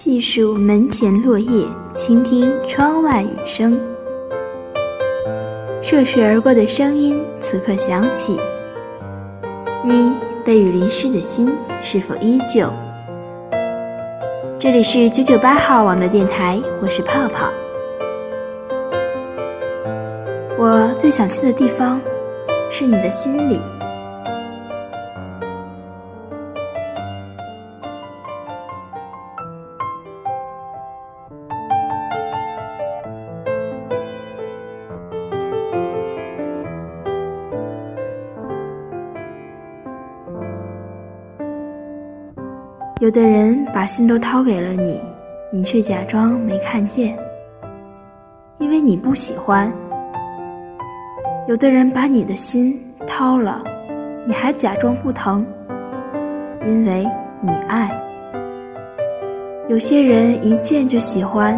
细数门前落叶，倾听窗外雨声。涉水而过的声音此刻响起，你被雨淋湿的心是否依旧？这里是九九八号网络电台，我是泡泡。我最想去的地方，是你的心里。有的人把心都掏给了你，你却假装没看见，因为你不喜欢；有的人把你的心掏了，你还假装不疼，因为你爱。有些人一见就喜欢，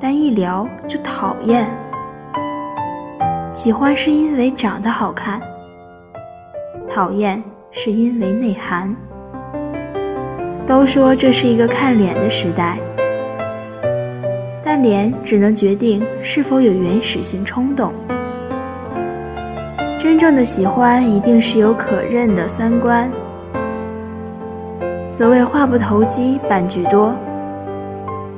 但一聊就讨厌。喜欢是因为长得好看，讨厌是因为内涵。都说这是一个看脸的时代，但脸只能决定是否有原始性冲动。真正的喜欢一定是有可认的三观。所谓话不投机半句多，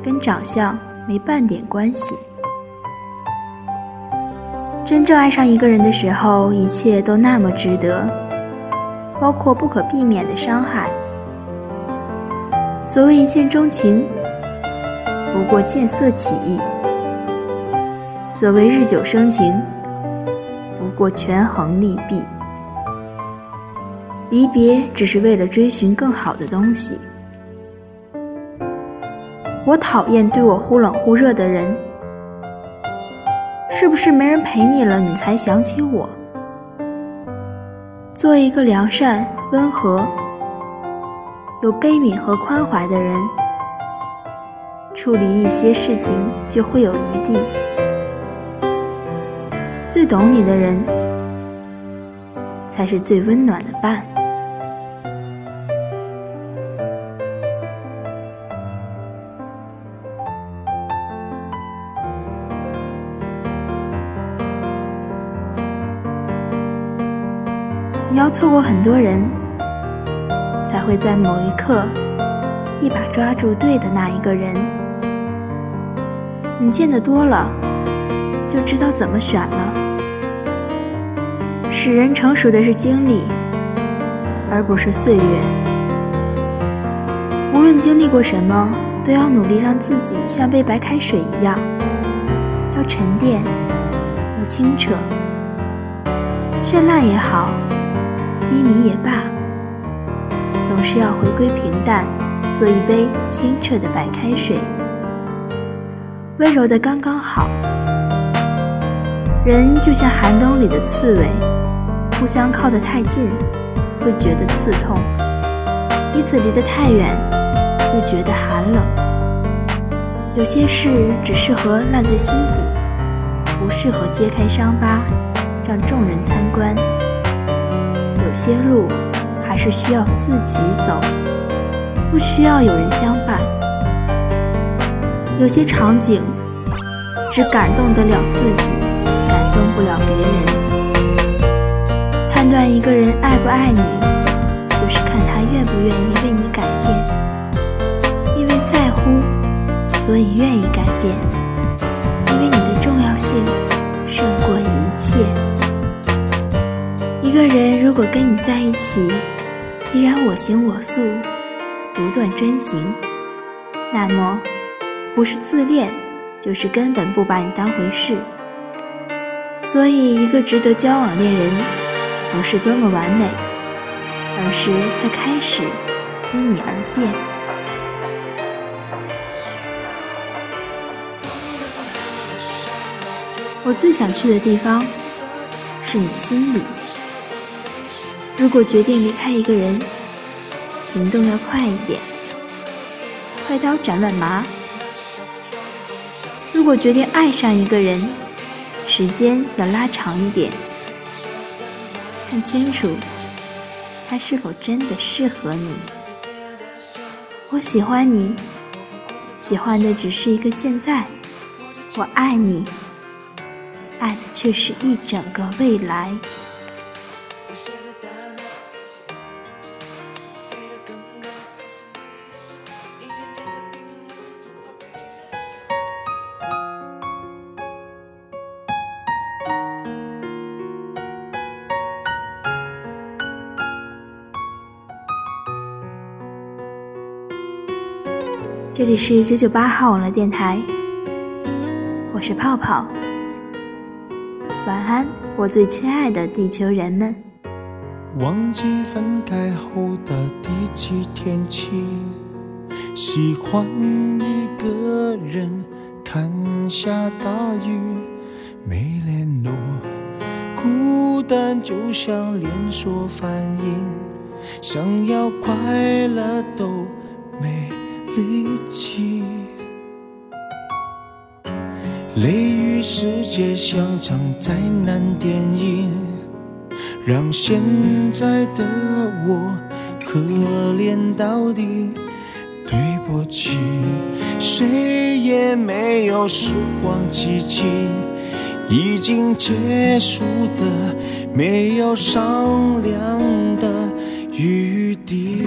跟长相没半点关系。真正爱上一个人的时候，一切都那么值得，包括不可避免的伤害。所谓一见钟情，不过见色起意；所谓日久生情，不过权衡利弊。离别只是为了追寻更好的东西。我讨厌对我忽冷忽热的人，是不是没人陪你了，你才想起我？做一个良善、温和。有悲悯和宽怀的人，处理一些事情就会有余地。最懂你的人，才是最温暖的伴。你要错过很多人。才会在某一刻，一把抓住对的那一个人。你见得多了，就知道怎么选了。使人成熟的是经历，而不是岁月。无论经历过什么，都要努力让自己像杯白开水一样，要沉淀，要清澈。绚烂也好，低迷也罢。总是要回归平淡，做一杯清澈的白开水，温柔的刚刚好。人就像寒冬里的刺猬，互相靠得太近，会觉得刺痛；彼此离得太远，又觉得寒冷。有些事只适合烂在心底，不适合揭开伤疤，让众人参观。有些路。还是需要自己走，不需要有人相伴。有些场景只感动得了自己，感动不了别人。判断一个人爱不爱你，就是看他愿不愿意为你改变。因为在乎，所以愿意改变。因为你的重要性胜过一切。一个人如果跟你在一起，依然我行我素独断专行。那么不是自恋就是根本不把你当回事。所以一个值得交往恋人不是多么完美而是他开始因你而变。我最想去的地方是你心里。如果决定离开一个人，行动要快一点，快刀斩乱麻；如果决定爱上一个人，时间要拉长一点，看清楚他是否真的适合你。我喜欢你，喜欢的只是一个现在；我爱你，爱的却是一整个未来。这里是九九八号网络电台，我是泡泡。晚安，我最亲爱的地球人们。忘记分开后的第几天起，喜欢一个人看下大雨，没联络，孤单就像连锁反应，想要快乐都没。力气，雷雨世界像场灾难电影，让现在的我可怜到底。对不起，谁也没有时光机器，已经结束的没有商量的余地。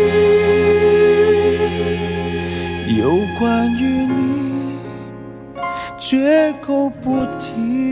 绝口不提，